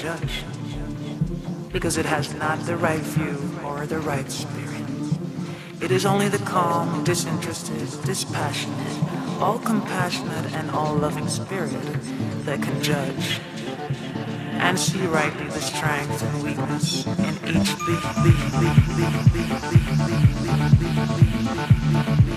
judge because it has not the right view or the right spirit. It is only the calm, disinterested, dispassionate, all compassionate, and all loving spirit that can judge and see rightly the strength and weakness in each Hypnosis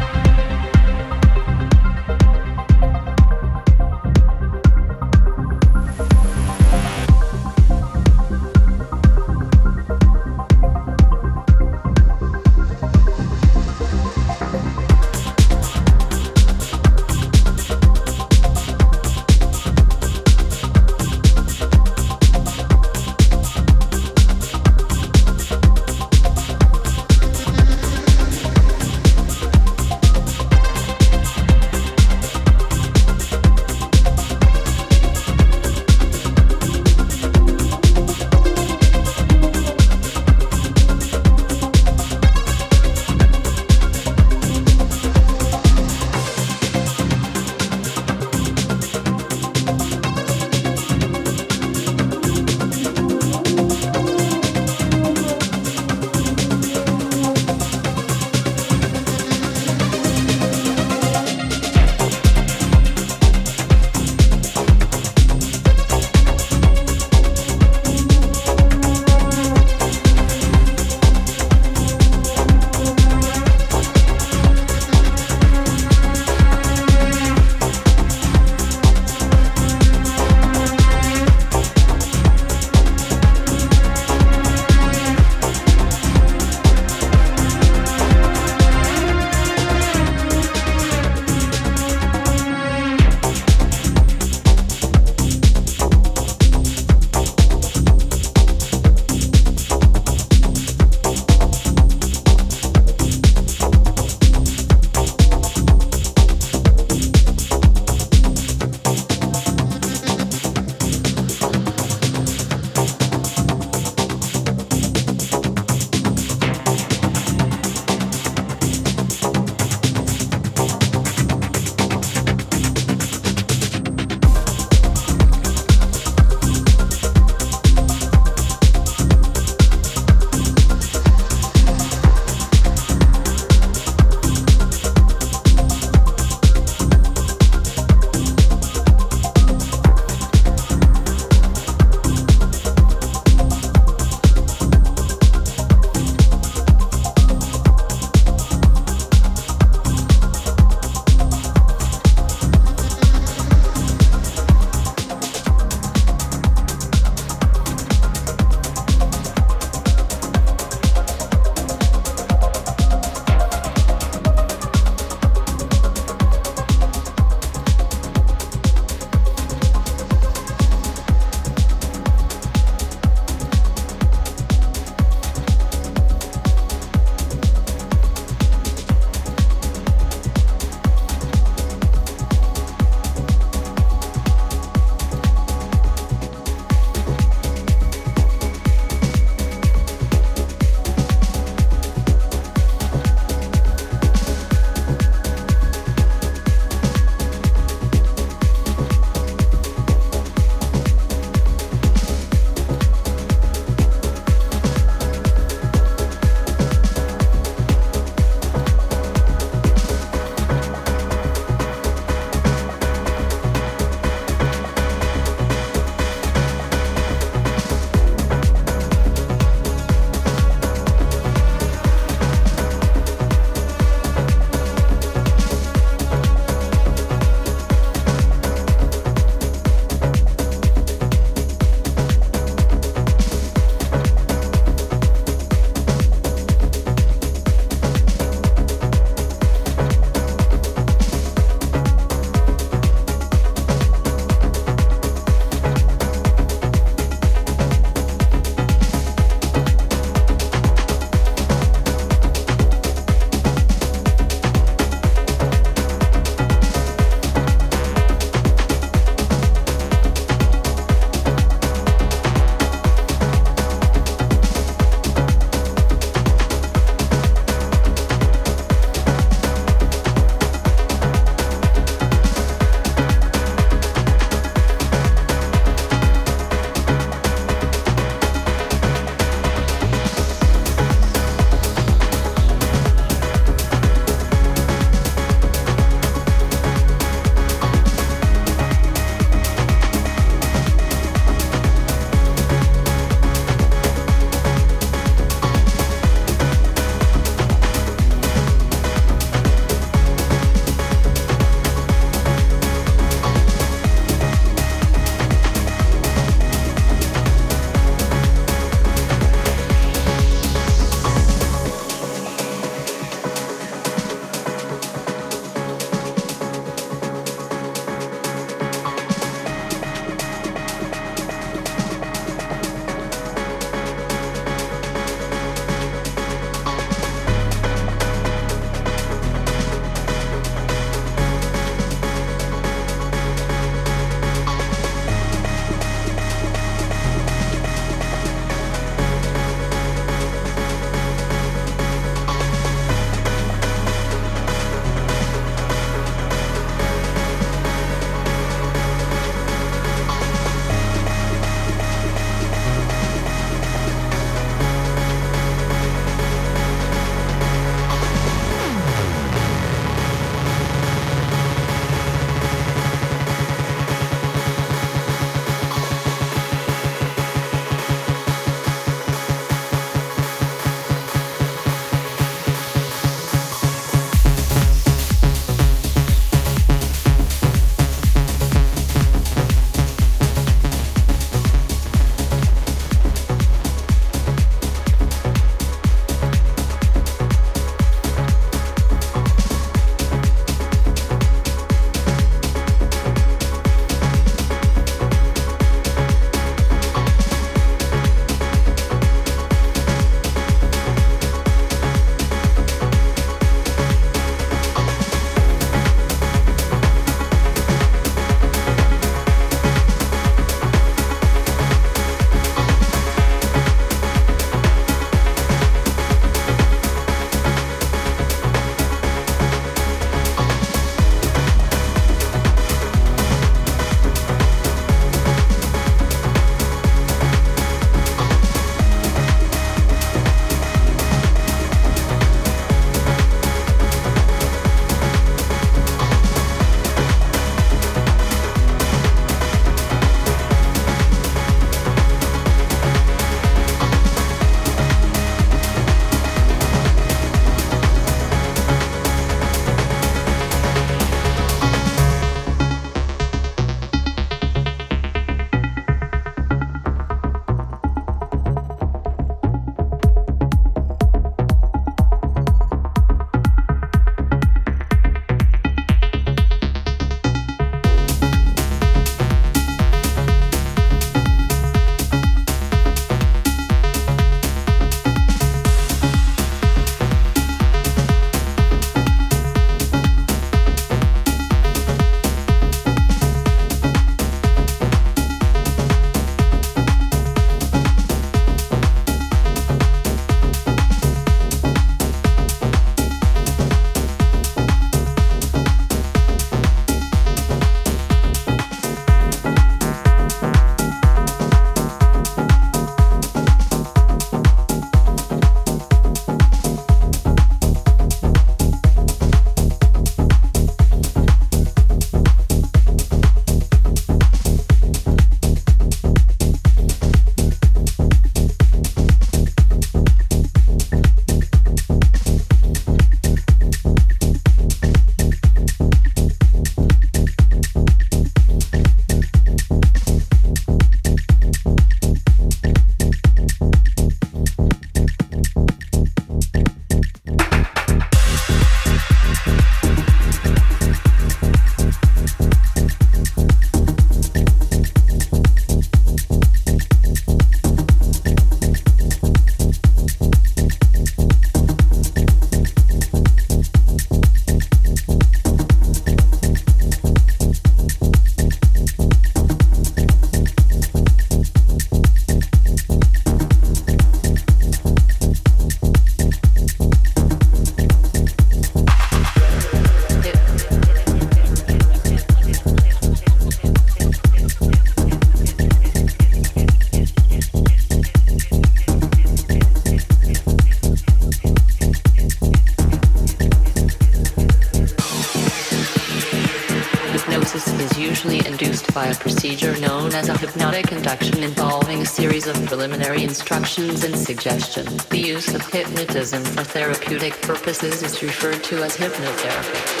procedure known as a hypnotic induction involving a series of preliminary instructions and suggestions. The use of hypnotism for therapeutic purposes is referred to as hypnotherapy.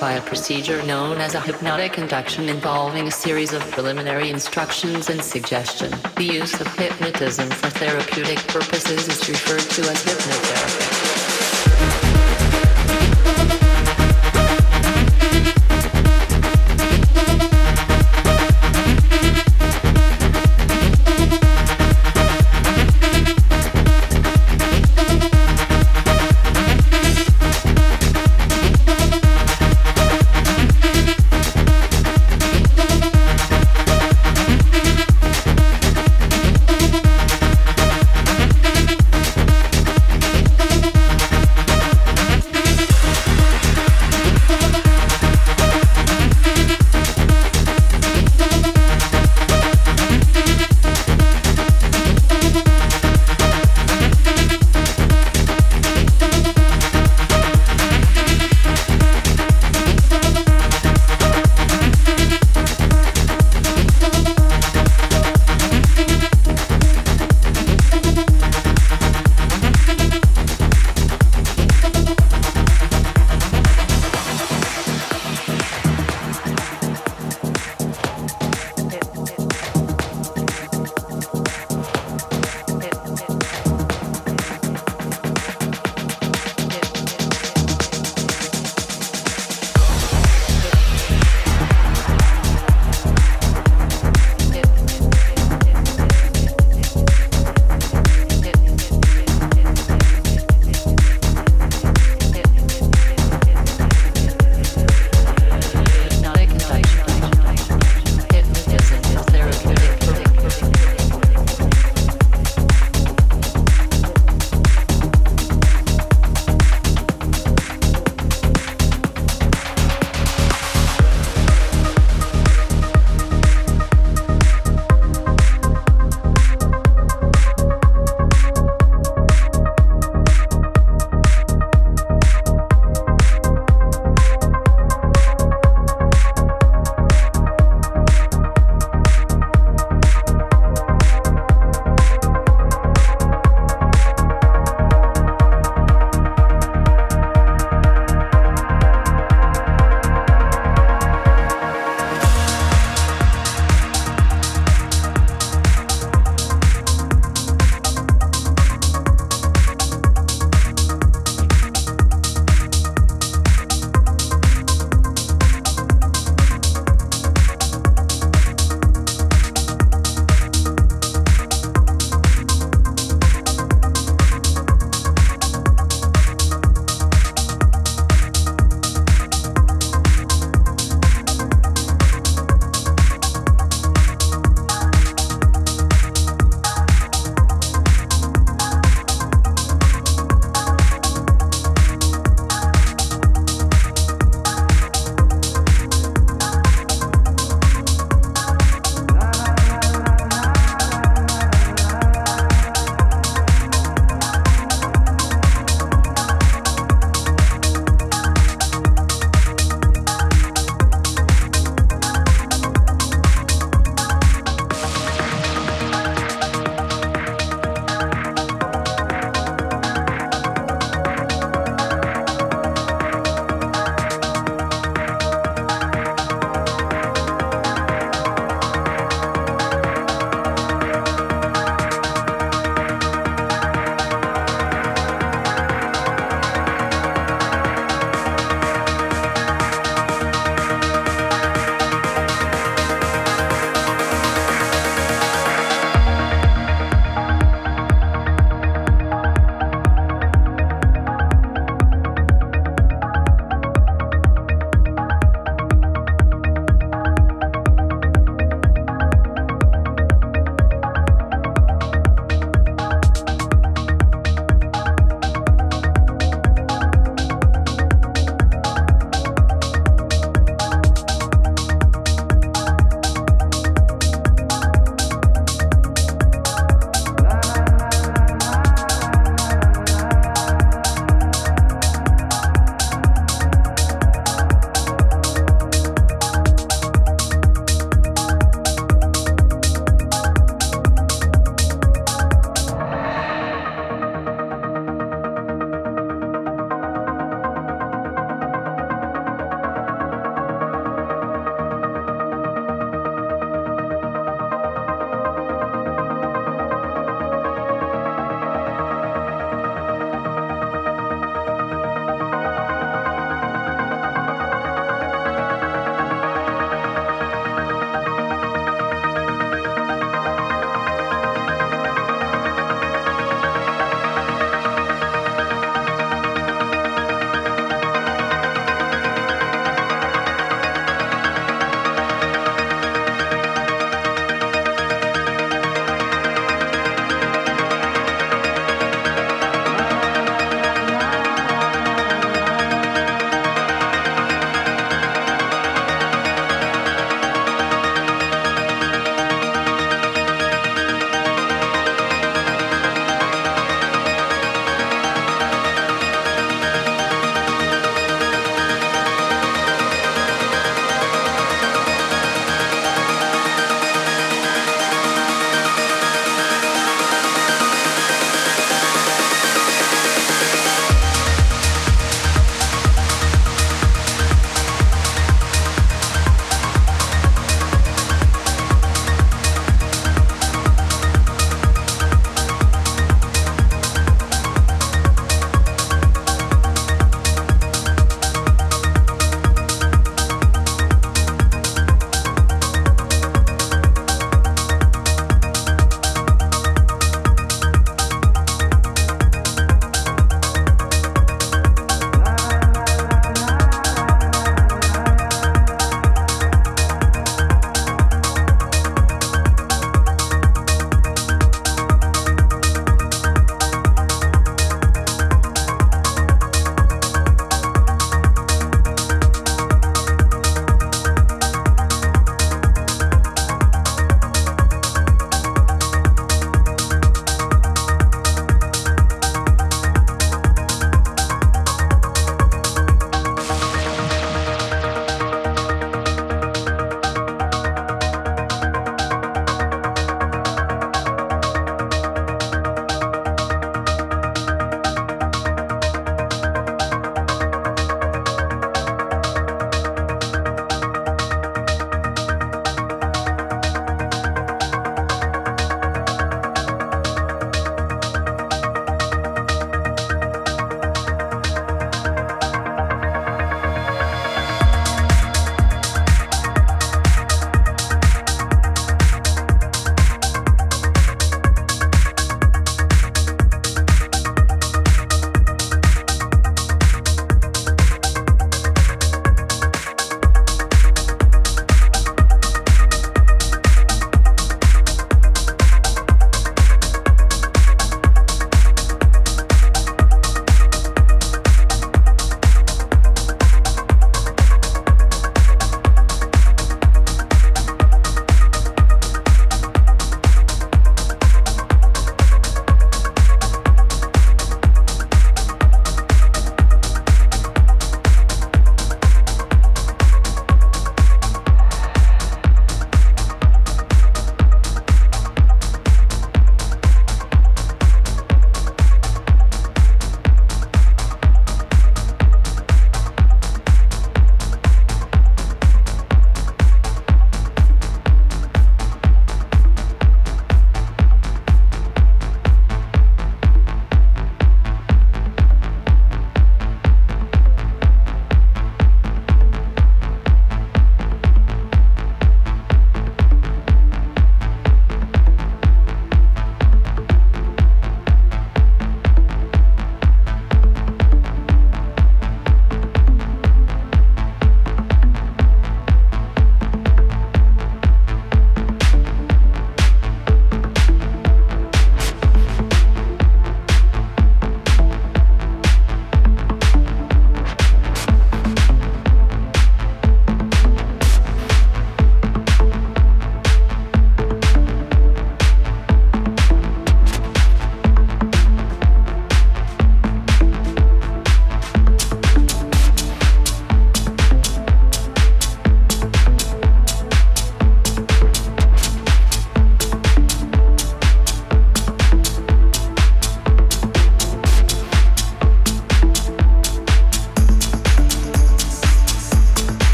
By a procedure known as a hypnotic induction involving a series of preliminary instructions and suggestion. The use of hypnotism for therapeutic purposes is referred to as hypnotherapy.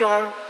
Attention,